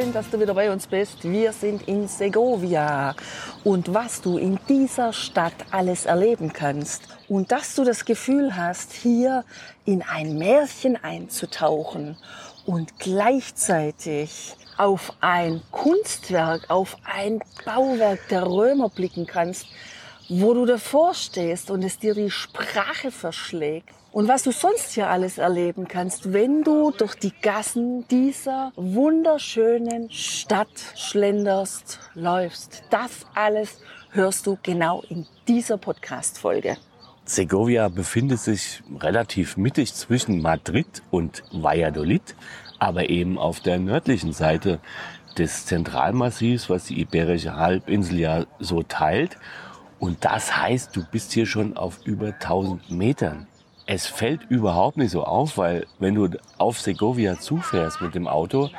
Schön, dass du wieder bei uns bist. Wir sind in Segovia. Und was du in dieser Stadt alles erleben kannst. Und dass du das Gefühl hast, hier in ein Märchen einzutauchen. Und gleichzeitig auf ein Kunstwerk, auf ein Bauwerk der Römer blicken kannst, wo du davor stehst und es dir die Sprache verschlägt und was du sonst hier alles erleben kannst, wenn du durch die Gassen dieser wunderschönen Stadt schlenderst, läufst. Das alles hörst du genau in dieser Podcast-Folge. Segovia befindet sich relativ mittig zwischen Madrid und Valladolid, aber eben auf der nördlichen Seite des Zentralmassivs, was die Iberische Halbinsel ja so teilt. Und das heißt, du bist hier schon auf über 1000 Metern. Es fällt überhaupt nicht so auf, weil wenn du auf Segovia zufährst mit dem Auto,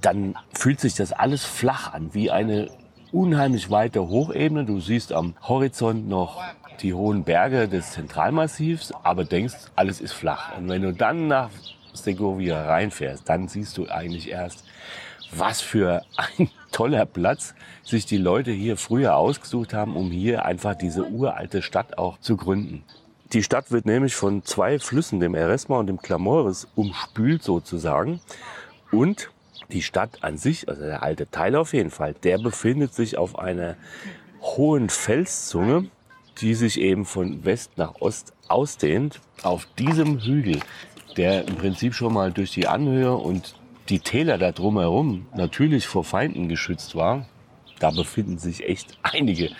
dann fühlt sich das alles flach an, wie eine unheimlich weite Hochebene. Du siehst am Horizont noch die hohen Berge des Zentralmassivs, aber denkst, alles ist flach. Und wenn du dann nach Segovia reinfährst, dann siehst du eigentlich erst, was für ein toller Platz sich die Leute hier früher ausgesucht haben, um hier einfach diese uralte Stadt auch zu gründen. Die Stadt wird nämlich von zwei Flüssen, dem Eresma und dem Clamores, umspült sozusagen. Und die Stadt an sich, also der alte Teil auf jeden Fall, der befindet sich auf einer hohen Felszunge, die sich eben von West nach Ost ausdehnt. Auf diesem Hügel, der im Prinzip schon mal durch die Anhöhe und die Täler da drumherum natürlich vor Feinden geschützt war, da befinden sich echt einige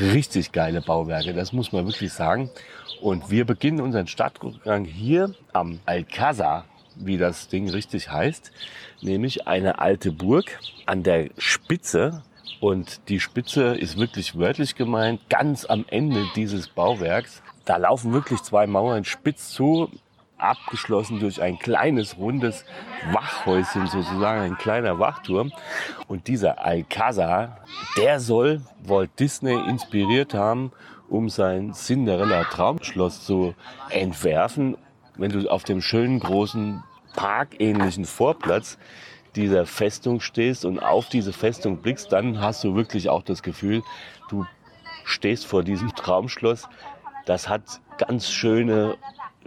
richtig geile Bauwerke, das muss man wirklich sagen. Und wir beginnen unseren Stadtrundgang hier am Alcázar, wie das Ding richtig heißt, nämlich eine alte Burg an der Spitze. Und die Spitze ist wirklich wörtlich gemeint, ganz am Ende dieses Bauwerks. Da laufen wirklich zwei Mauern spitz zu, abgeschlossen durch ein kleines rundes Wachhäuschen sozusagen, ein kleiner Wachturm. Und dieser Alcázar, der soll Walt Disney inspiriert haben, um sein Cinderella Traumschloss zu entwerfen. Wenn du auf dem schönen großen parkähnlichen Vorplatz dieser Festung stehst und auf diese Festung blickst, dann hast du wirklich auch das Gefühl, du stehst vor diesem Traumschloss. Das hat ganz schöne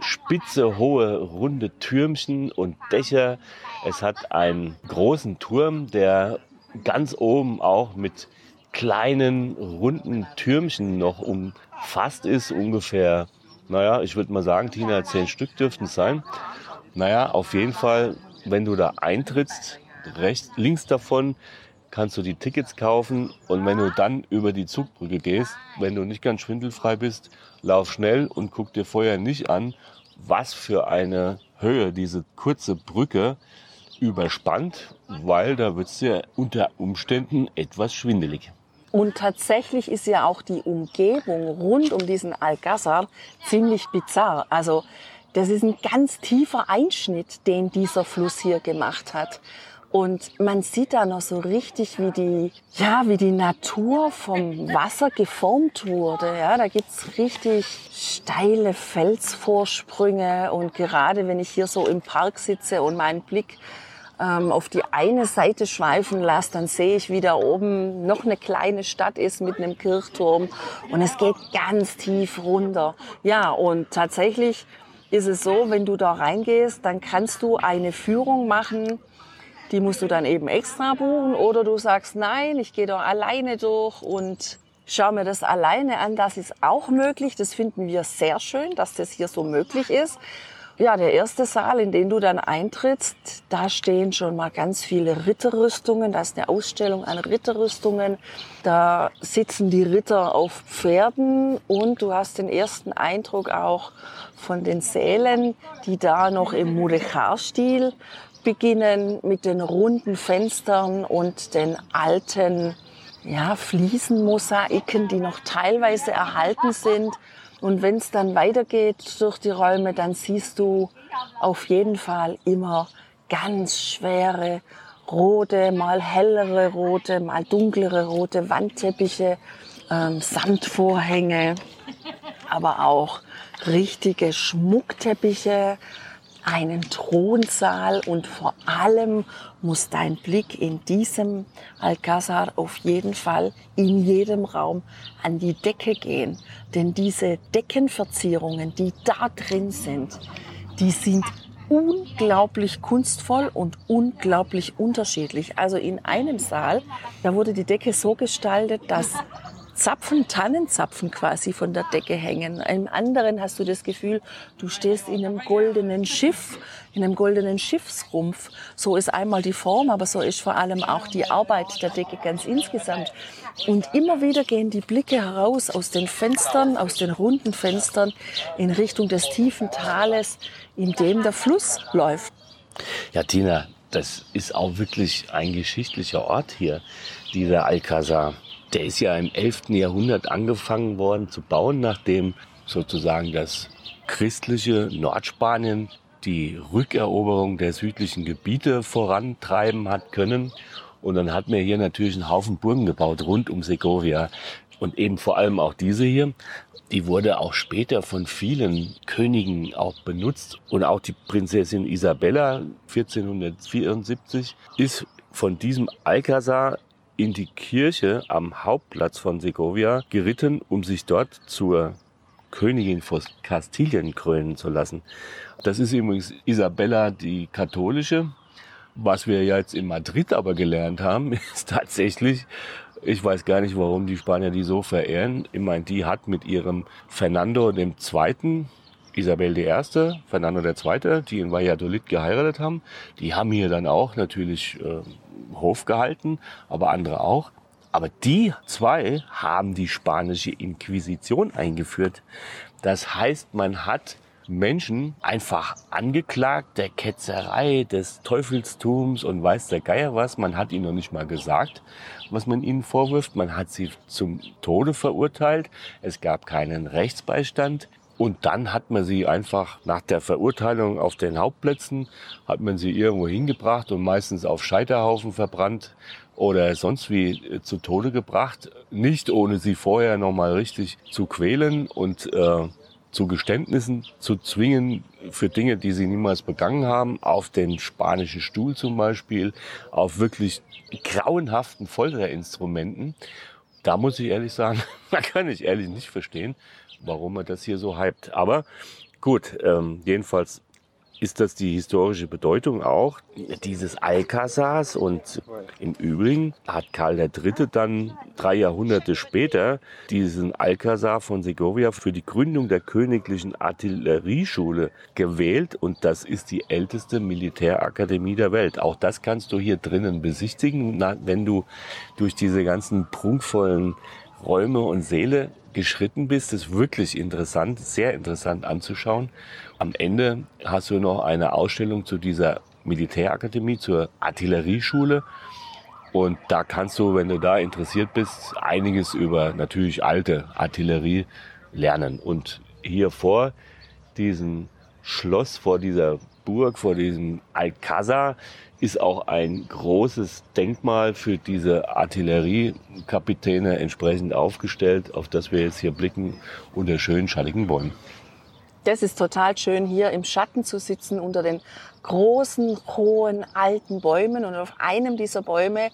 spitze, hohe, runde Türmchen und Dächer. Es hat einen großen Turm, der ganz oben auch mit kleinen, runden Türmchen noch umfasst ist. Ungefähr, naja, ich würde mal sagen, Tina, zehn Stück dürften es sein. Naja, auf jeden Fall, wenn du da eintrittst, rechts, links davon kannst du die Tickets kaufen und wenn du dann über die Zugbrücke gehst, wenn du nicht ganz schwindelfrei bist, lauf schnell und guck dir vorher nicht an, was für eine Höhe diese kurze Brücke überspannt, weil da wird es ja unter Umständen etwas schwindelig. Und tatsächlich ist ja auch die Umgebung rund um diesen Alcázar ziemlich bizarr. Also das ist ein ganz tiefer Einschnitt, den dieser Fluss hier gemacht hat. Und man sieht da noch so richtig, wie die, ja, wie die Natur vom Wasser geformt wurde. Ja, da gibt's richtig steile Felsvorsprünge. Und gerade wenn ich hier so im Park sitze und meinen Blick ähm, auf die eine Seite schweifen lasse, dann sehe ich, wie da oben noch eine kleine Stadt ist mit einem Kirchturm. Und es geht ganz tief runter. Ja, und tatsächlich ist es so, wenn du da reingehst, dann kannst du eine Führung machen, die musst du dann eben extra buchen oder du sagst, nein, ich gehe da alleine durch und schau mir das alleine an. Das ist auch möglich. Das finden wir sehr schön, dass das hier so möglich ist. Ja, der erste Saal, in den du dann eintrittst, da stehen schon mal ganz viele Ritterrüstungen. Da ist eine Ausstellung an Ritterrüstungen. Da sitzen die Ritter auf Pferden und du hast den ersten Eindruck auch von den Sälen, die da noch im Mudéjar-Stil beginnen mit den runden Fenstern und den alten ja, Fliesenmosaiken, die noch teilweise erhalten sind. Und wenn es dann weitergeht durch die Räume, dann siehst du auf jeden Fall immer ganz schwere rote, mal hellere rote, mal dunklere rote Wandteppiche, ähm, Samtvorhänge, aber auch richtige Schmuckteppiche, einen Thronsaal und vor allem muss dein Blick in diesem Alcázar auf jeden Fall in jedem Raum an die Decke gehen. Denn diese Deckenverzierungen, die da drin sind, die sind unglaublich kunstvoll und unglaublich unterschiedlich. Also in einem Saal, da wurde die Decke so gestaltet, dass Zapfen, Tannenzapfen quasi von der Decke hängen. Im anderen hast du das Gefühl, du stehst in einem goldenen Schiff, in einem goldenen Schiffsrumpf. So ist einmal die Form, aber so ist vor allem auch die Arbeit der Decke ganz insgesamt. Und immer wieder gehen die Blicke heraus aus den Fenstern, aus den runden Fenstern in Richtung des tiefen Tales, in dem der Fluss läuft. Ja, Tina, das ist auch wirklich ein geschichtlicher Ort hier, dieser Alcázar. Der ist ja im 11. Jahrhundert angefangen worden zu bauen, nachdem sozusagen das christliche Nordspanien die Rückeroberung der südlichen Gebiete vorantreiben hat können. Und dann hat man hier natürlich einen Haufen Burgen gebaut rund um Segovia. Und eben vor allem auch diese hier, die wurde auch später von vielen Königen auch benutzt. Und auch die Prinzessin Isabella 1474 ist von diesem Alcazar in die Kirche am Hauptplatz von Segovia geritten, um sich dort zur Königin von Kastilien krönen zu lassen. Das ist übrigens Isabella die Katholische. Was wir jetzt in Madrid aber gelernt haben, ist tatsächlich, ich weiß gar nicht, warum die Spanier die so verehren. Ich meine, die hat mit ihrem Fernando II., Isabel I., Fernando II., die in Valladolid geheiratet haben, die haben hier dann auch natürlich äh, Hof gehalten, aber andere auch. Aber die zwei haben die spanische Inquisition eingeführt. Das heißt, man hat Menschen einfach angeklagt der Ketzerei, des Teufelstums und weiß der Geier was. Man hat ihnen noch nicht mal gesagt, was man ihnen vorwirft. Man hat sie zum Tode verurteilt. Es gab keinen Rechtsbeistand. Und dann hat man sie einfach nach der Verurteilung auf den Hauptplätzen, hat man sie irgendwo hingebracht und meistens auf Scheiterhaufen verbrannt oder sonst wie äh, zu Tode gebracht. Nicht ohne sie vorher nochmal richtig zu quälen und äh, zu Geständnissen zu zwingen für Dinge, die sie niemals begangen haben, auf den spanischen Stuhl zum Beispiel, auf wirklich grauenhaften Folterinstrumenten. Da muss ich ehrlich sagen, da kann ich ehrlich nicht verstehen, warum er das hier so hypt. Aber gut, ähm, jedenfalls ist das die historische Bedeutung auch dieses Alcazars. Und im Übrigen hat Karl III. dann drei Jahrhunderte später diesen Alcazar von Segovia für die Gründung der königlichen Artillerieschule gewählt. Und das ist die älteste Militärakademie der Welt. Auch das kannst du hier drinnen besichtigen, wenn du durch diese ganzen prunkvollen Räume und Säle geschritten bist. Das ist wirklich interessant, sehr interessant anzuschauen. Am Ende hast du noch eine Ausstellung zu dieser Militärakademie, zur Artillerieschule. Und da kannst du, wenn du da interessiert bist, einiges über natürlich alte Artillerie lernen. Und hier vor diesem Schloss, vor dieser Burg, vor diesem Alcázar, ist auch ein großes Denkmal für diese Artilleriekapitäne entsprechend aufgestellt, auf das wir jetzt hier blicken, unter schönen schattigen Bäumen. Das ist total schön, hier im Schatten zu sitzen unter den großen, hohen, alten Bäumen. Und auf einem dieser Bäume,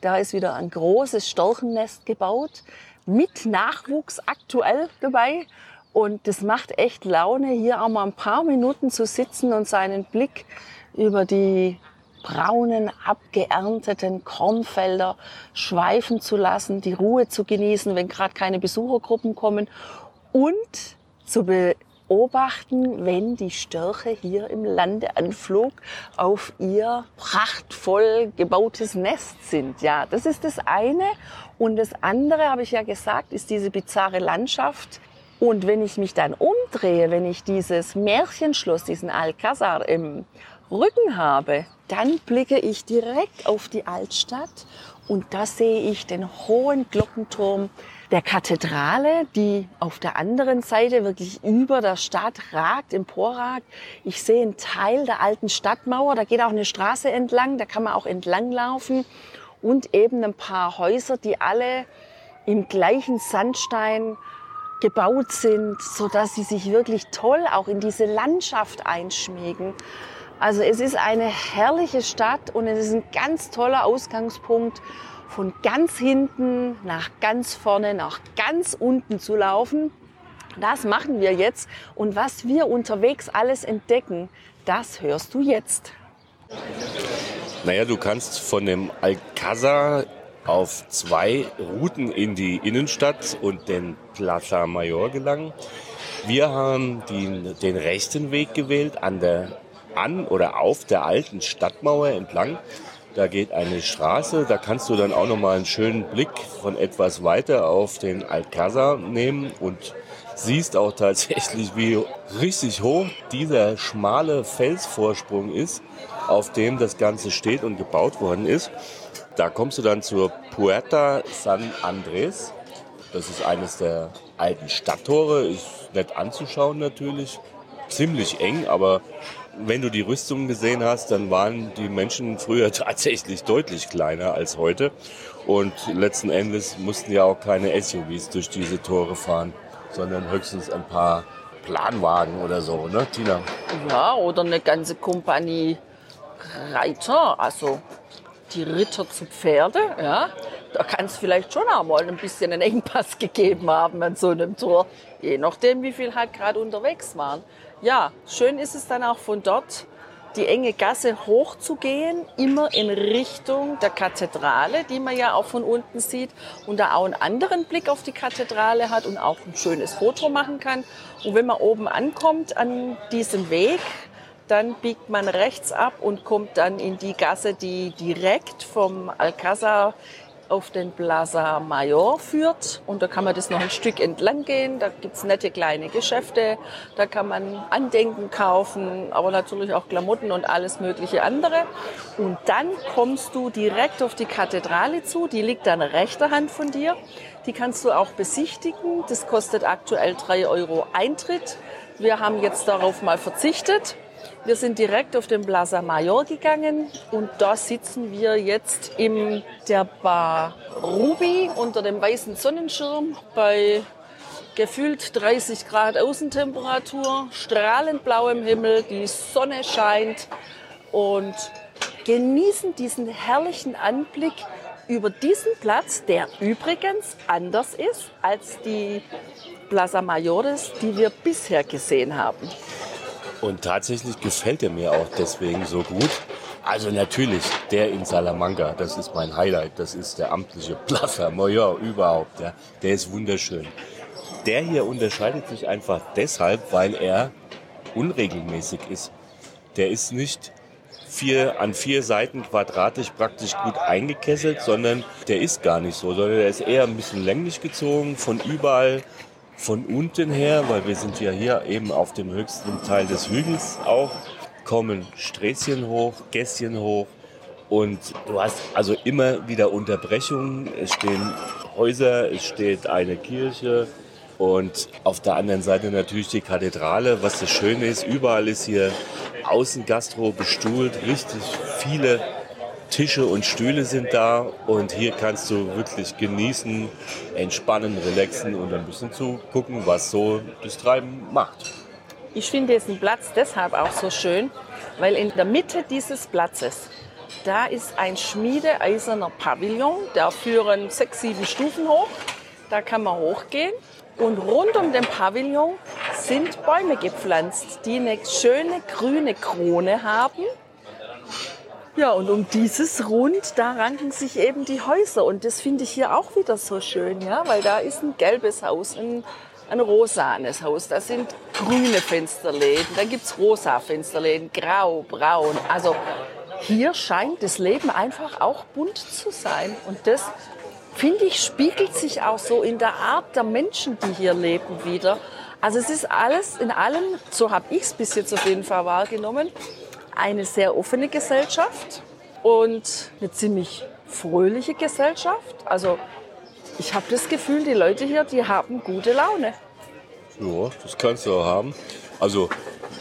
da ist wieder ein großes Storchennest gebaut, mit Nachwuchs aktuell dabei. Und das macht echt Laune, hier auch mal ein paar Minuten zu sitzen und seinen Blick über die braunen, abgeernteten Kornfelder schweifen zu lassen, die Ruhe zu genießen, wenn gerade keine Besuchergruppen kommen und zu beobachten, wenn die Störche hier im Landeanflug auf ihr prachtvoll gebautes Nest sind. Ja, das ist das eine. Und das andere, habe ich ja gesagt, ist diese bizarre Landschaft. Und wenn ich mich dann umdrehe, wenn ich dieses Märchenschloss, diesen Alcázar im Rücken habe, dann blicke ich direkt auf die Altstadt Und da sehe ich den hohen Glockenturm der Kathedrale, die auf der anderen Seite wirklich über der Stadt ragt, emporragt. Ich sehe einen Teil der alten Stadtmauer, da geht auch eine Straße entlang, da kann man auch entlanglaufen. Und eben ein paar Häuser, die alle im gleichen Sandstein gebaut sind, so dass sie sich wirklich toll auch in diese Landschaft einschmiegen. Also es ist eine herrliche Stadt und es ist ein ganz toller Ausgangspunkt, von ganz hinten nach ganz vorne, nach ganz unten zu laufen. Das machen wir jetzt und was wir unterwegs alles entdecken, das hörst du jetzt. Naja, du kannst von dem Alcázar auf zwei Routen in die Innenstadt und den Plaza Mayor gelangen. Wir haben den, den rechten Weg gewählt, an der an oder auf der alten Stadtmauer entlang. Da geht eine Straße, da kannst du dann auch nochmal einen schönen Blick von etwas weiter auf den Alcázar nehmen und siehst auch tatsächlich, wie richtig hoch dieser schmale Felsvorsprung ist, auf dem das Ganze steht und gebaut worden ist. Da kommst du dann zur Puerta San Andrés. Das ist eines der alten Stadttore. Ist nett anzuschauen natürlich. Ziemlich eng, aber wenn du die Rüstungen gesehen hast, dann waren die Menschen früher tatsächlich deutlich kleiner als heute. Und letzten Endes mussten ja auch keine SUVs durch diese Tore fahren, sondern höchstens ein paar Planwagen oder so, ne, Tina? Ja, oder eine ganze Kompanie Reiter. Also die Ritter zu Pferde, ja, da kann es vielleicht schon auch mal ein bisschen einen Engpass gegeben haben an so einem Tor, je nachdem, wie viel halt gerade unterwegs waren. Ja, schön ist es dann auch von dort die enge Gasse hochzugehen, immer in Richtung der Kathedrale, die man ja auch von unten sieht und da auch einen anderen Blick auf die Kathedrale hat und auch ein schönes Foto machen kann. Und wenn man oben ankommt an diesem Weg, dann biegt man rechts ab und kommt dann in die Gasse, die direkt vom Alcázar auf den Plaza Mayor führt. Und da kann man das noch ein Stück entlang gehen. Da gibt es nette kleine Geschäfte. Da kann man Andenken kaufen, aber natürlich auch Klamotten und alles mögliche andere. Und dann kommst du direkt auf die Kathedrale zu. Die liegt an rechter Hand von dir. Die kannst du auch besichtigen. Das kostet aktuell drei Euro Eintritt. Wir haben jetzt darauf mal verzichtet wir sind direkt auf den Plaza Mayor gegangen und da sitzen wir jetzt in der Bar Ruby unter dem weißen Sonnenschirm bei gefühlt 30 Grad Außentemperatur, strahlend blauem Himmel, die Sonne scheint und genießen diesen herrlichen Anblick über diesen Platz, der übrigens anders ist als die Plaza Mayores, die wir bisher gesehen haben. Und tatsächlich gefällt er mir auch deswegen so gut. Also natürlich, der in Salamanca, das ist mein Highlight. Das ist der amtliche Plaza Mayor überhaupt. Ja. Der ist wunderschön. Der hier unterscheidet sich einfach deshalb, weil er unregelmäßig ist. Der ist nicht vier, an vier Seiten quadratisch praktisch gut eingekesselt, sondern der ist gar nicht so, sondern der ist eher ein bisschen länglich gezogen, von überall von unten her, weil wir sind ja hier eben auf dem höchsten Teil des Hügels auch, kommen Sträßchen hoch, Gässchen hoch und du hast also immer wieder Unterbrechungen. Es stehen Häuser, es steht eine Kirche und auf der anderen Seite natürlich die Kathedrale. Was das Schöne ist, überall ist hier Außengastro bestuhlt, richtig viele Tische und Stühle sind da und hier kannst du wirklich genießen, entspannen, relaxen und ein bisschen zu gucken, was so das Treiben macht. Ich finde diesen Platz deshalb auch so schön, weil in der Mitte dieses Platzes, da ist ein schmiedeeiserner Pavillon, da führen sechs, sieben Stufen hoch. Da kann man hochgehen und rund um den Pavillon sind Bäume gepflanzt, die eine schöne grüne Krone haben ja, und um dieses Rund, da ranken sich eben die Häuser. Und das finde ich hier auch wieder so schön, ja, weil da ist ein gelbes Haus, ein, ein rosanes Haus, da sind grüne Fensterläden, dann gibt's rosa Fensterläden, grau, braun. Also hier scheint das Leben einfach auch bunt zu sein. Und das, finde ich, spiegelt sich auch so in der Art der Menschen, die hier leben, wieder. Also es ist alles in allem, so habe ich es bis jetzt auf jeden Fall wahrgenommen, eine sehr offene Gesellschaft und eine ziemlich fröhliche Gesellschaft. Also ich habe das Gefühl, die Leute hier, die haben gute Laune. Ja, das kannst du auch haben. Also,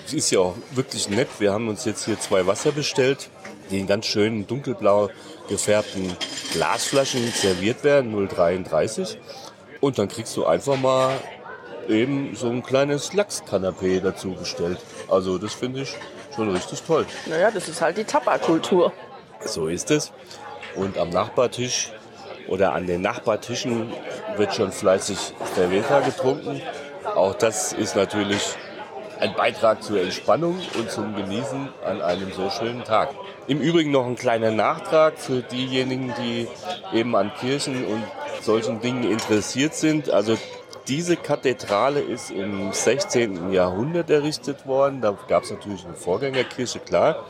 es ist ja auch wirklich nett. Wir haben uns jetzt hier zwei Wasser bestellt, die in ganz schönen dunkelblau gefärbten Glasflaschen serviert werden, 0,33. Und dann kriegst du einfach mal eben so ein kleines Lachskanapé dazu bestellt. Also, das finde ich schon richtig toll. Naja, das ist halt die Tabakultur. So ist es. Und am Nachbartisch oder an den Nachbartischen wird schon fleißig Cerveza getrunken. Auch das ist natürlich ein Beitrag zur Entspannung und zum Genießen an einem so schönen Tag. Im Übrigen noch ein kleiner Nachtrag für diejenigen, die eben an Kirchen und solchen Dingen interessiert sind. Also diese Kathedrale ist im 16. Jahrhundert errichtet worden. Da gab es natürlich eine Vorgängerkirche, klar.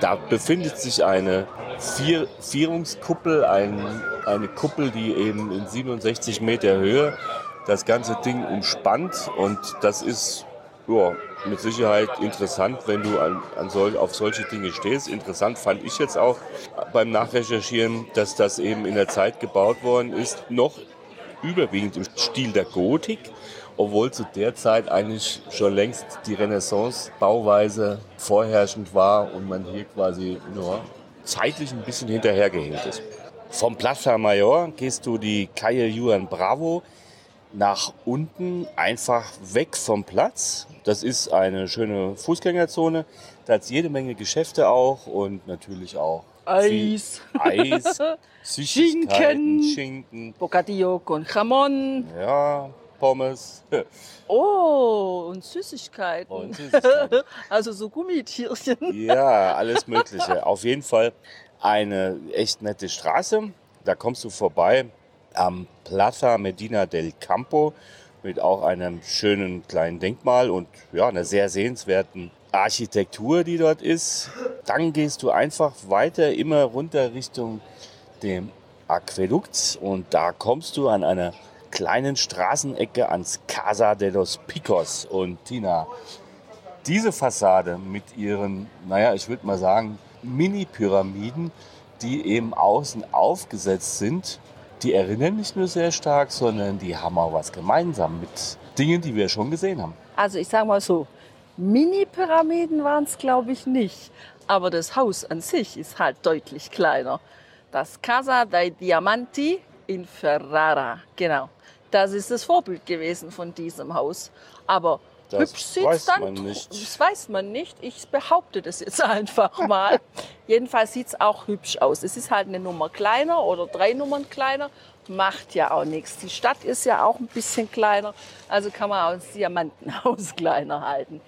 Da befindet sich eine Vier Vierungskuppel, ein, eine Kuppel, die eben in 67 Meter Höhe das ganze Ding umspannt. Und das ist ja, mit Sicherheit interessant, wenn du an, an sol auf solche Dinge stehst. Interessant fand ich jetzt auch beim Nachrecherchieren, dass das eben in der Zeit gebaut worden ist, noch überwiegend im Stil der Gotik, obwohl zu der Zeit eigentlich schon längst die Renaissance-Bauweise vorherrschend war und man hier quasi nur zeitlich ein bisschen hinterhergehängt ist. Vom Plaza Mayor gehst du die Calle Juan Bravo nach unten, einfach weg vom Platz. Das ist eine schöne Fußgängerzone. Da hat es jede Menge Geschäfte auch und natürlich auch Eis. Eis, Süßigkeiten, Schinken, Bocadillo con Jamon. Ja, Pommes. Oh, und Süßigkeiten. Und Süßigkeiten. also so Gummitierchen. Ja, alles Mögliche. Auf jeden Fall eine echt nette Straße. Da kommst du vorbei am Plaza Medina del Campo mit auch einem schönen kleinen Denkmal und ja, einer sehr sehenswerten Architektur, die dort ist. Dann gehst du einfach weiter immer runter Richtung dem Aquädukt und da kommst du an einer kleinen Straßenecke ans Casa de los Picos. Und Tina, diese Fassade mit ihren, naja, ich würde mal sagen, Mini-Pyramiden, die eben außen aufgesetzt sind, die erinnern nicht nur sehr stark, sondern die haben auch was gemeinsam mit Dingen, die wir schon gesehen haben. Also ich sage mal so, Mini-Pyramiden waren es, glaube ich, nicht. Aber das Haus an sich ist halt deutlich kleiner. Das Casa dei Diamanti in Ferrara, genau. Das ist das Vorbild gewesen von diesem Haus. Aber Das hübsch sieht es dann. nicht. Das weiß man nicht. Ich behaupte das jetzt einfach mal. Jedenfalls sieht es auch hübsch aus. Es ist halt eine Nummer kleiner oder drei Nummern kleiner. Macht ja auch nichts. Die Stadt ist ja auch ein bisschen kleiner. Also kann man auch das Diamantenhaus kleiner halten.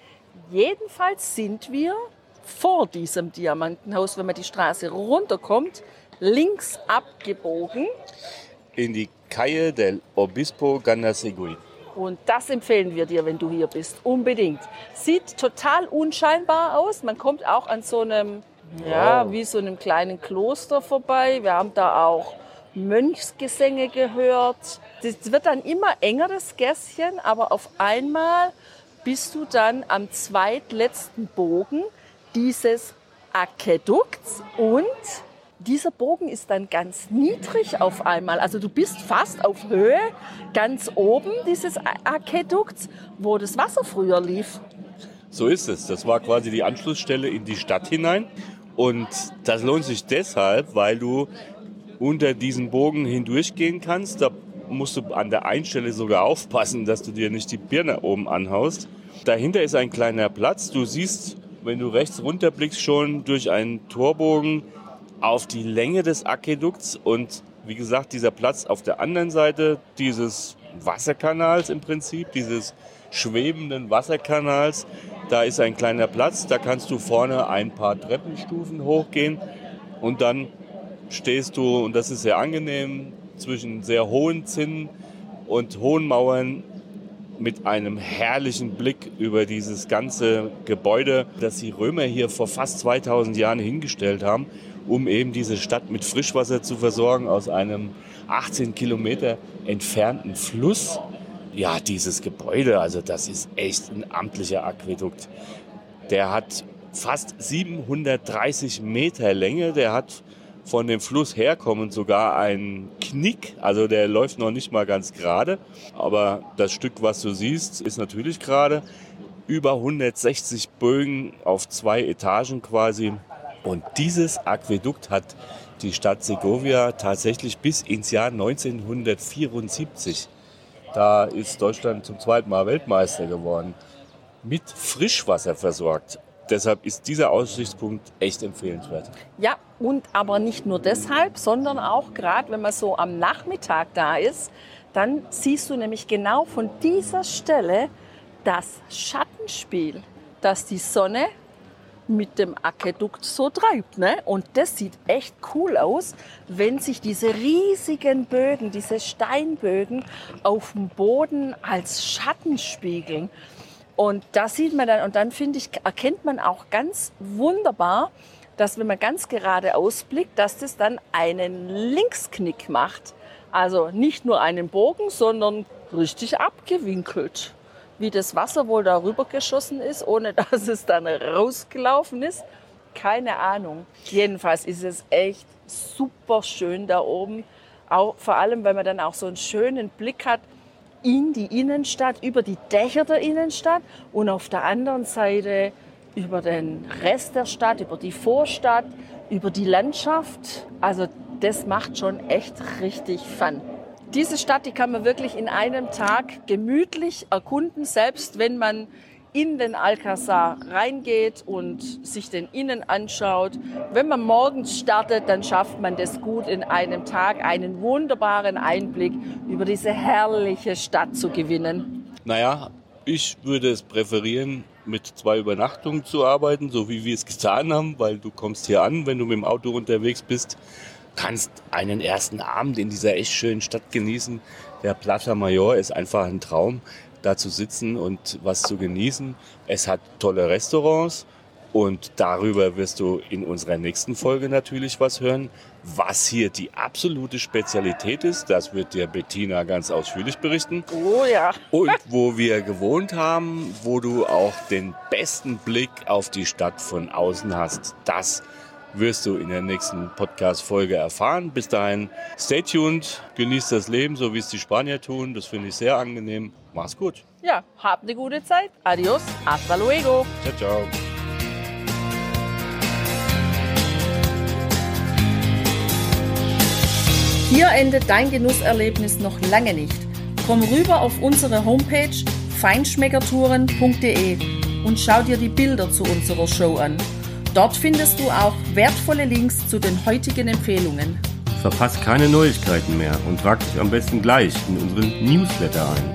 Jedenfalls sind wir vor diesem Diamantenhaus, wenn man die Straße runterkommt, links abgebogen. In die Calle del Obispo Ganasegui. Und das empfehlen wir dir, wenn du hier bist. Unbedingt. Sieht total unscheinbar aus. Man kommt auch an so einem, ja, wie so einem kleinen Kloster vorbei. Wir haben da auch Mönchsgesänge gehört. Das wird dann immer enger, das Gässchen, aber auf einmal bist du dann am zweitletzten Bogen dieses Aquädukts und dieser Bogen ist dann ganz niedrig auf einmal. Also du bist fast auf Höhe, ganz oben dieses Aquädukts, wo das Wasser früher lief. So ist es. Das war quasi die Anschlussstelle in die Stadt hinein. Und das lohnt sich deshalb, weil du unter diesen Bogen hindurchgehen kannst. Da musst du an der einen Stelle sogar aufpassen, dass du dir nicht die Birne oben anhaust. Dahinter ist ein kleiner Platz. Du siehst, wenn du rechts runterblickst, schon durch einen Torbogen auf die Länge des Aquädukts. Und wie gesagt, dieser Platz auf der anderen Seite dieses Wasserkanals im Prinzip, dieses schwebenden Wasserkanals, da ist ein kleiner Platz. Da kannst du vorne ein paar Treppenstufen hochgehen und dann stehst du, und das ist sehr angenehm, zwischen sehr hohen Zinnen und hohen Mauern mit einem herrlichen Blick über dieses ganze Gebäude, das die Römer hier vor fast 2000 Jahren hingestellt haben, um eben diese Stadt mit Frischwasser zu versorgen aus einem 18 Kilometer entfernten Fluss. Ja, dieses Gebäude, also das ist echt ein amtlicher Aquädukt. Der hat fast 730 Meter Länge, der hat von dem Fluss herkommend sogar ein Knick. Also der läuft noch nicht mal ganz gerade. Aber das Stück, was du siehst, ist natürlich gerade. Über 160 Bögen auf zwei Etagen quasi. Und dieses Aquädukt hat die Stadt Segovia tatsächlich bis ins Jahr 1974. Da ist Deutschland zum zweiten Mal Weltmeister geworden. Mit Frischwasser versorgt. Deshalb ist dieser Aussichtspunkt echt empfehlenswert. Ja, und aber nicht nur deshalb, sondern auch gerade, wenn man so am Nachmittag da ist, dann siehst du nämlich genau von dieser Stelle das Schattenspiel, das die Sonne mit dem Aquädukt so treibt. Ne? Und das sieht echt cool aus, wenn sich diese riesigen Bögen, diese Steinbögen auf dem Boden als Schatten spiegeln. Und da sieht man dann, und dann finde ich, erkennt man auch ganz wunderbar, dass wenn man ganz gerade ausblickt, dass das dann einen Linksknick macht. Also nicht nur einen Bogen, sondern richtig abgewinkelt. Wie das Wasser wohl darüber geschossen ist, ohne dass es dann rausgelaufen ist. Keine Ahnung. Jedenfalls ist es echt super schön da oben. Auch, vor allem, weil man dann auch so einen schönen Blick hat in die Innenstadt, über die Dächer der Innenstadt und auf der anderen Seite über den Rest der Stadt, über die Vorstadt, über die Landschaft. Also das macht schon echt richtig Fun. Diese Stadt, die kann man wirklich in einem Tag gemütlich erkunden, selbst wenn man in den Alcazar reingeht und sich den Innen anschaut. Wenn man morgens startet, dann schafft man das gut in einem Tag, einen wunderbaren Einblick über diese herrliche Stadt zu gewinnen. Naja, ich würde es präferieren, mit zwei Übernachtungen zu arbeiten, so wie wir es getan haben, weil du kommst hier an, wenn du mit dem Auto unterwegs bist, kannst einen ersten Abend in dieser echt schönen Stadt genießen. Der Plaza Mayor ist einfach ein Traum da zu sitzen und was zu genießen. Es hat tolle Restaurants und darüber wirst du in unserer nächsten Folge natürlich was hören. Was hier die absolute Spezialität ist, das wird dir Bettina ganz ausführlich berichten. Oh ja. Und wo wir gewohnt haben, wo du auch den besten Blick auf die Stadt von außen hast, das wirst du in der nächsten Podcast-Folge erfahren. Bis dahin, stay tuned, genießt das Leben, so wie es die Spanier tun. Das finde ich sehr angenehm. Mach's gut. Ja, habt eine gute Zeit. Adios, hasta luego. Ciao, ciao. Hier endet dein Genusserlebnis noch lange nicht. Komm rüber auf unsere Homepage feinschmeckertouren.de und schau dir die Bilder zu unserer Show an. Dort findest du auch wertvolle Links zu den heutigen Empfehlungen. Verpasst keine Neuigkeiten mehr und trag dich am besten gleich in unseren Newsletter ein.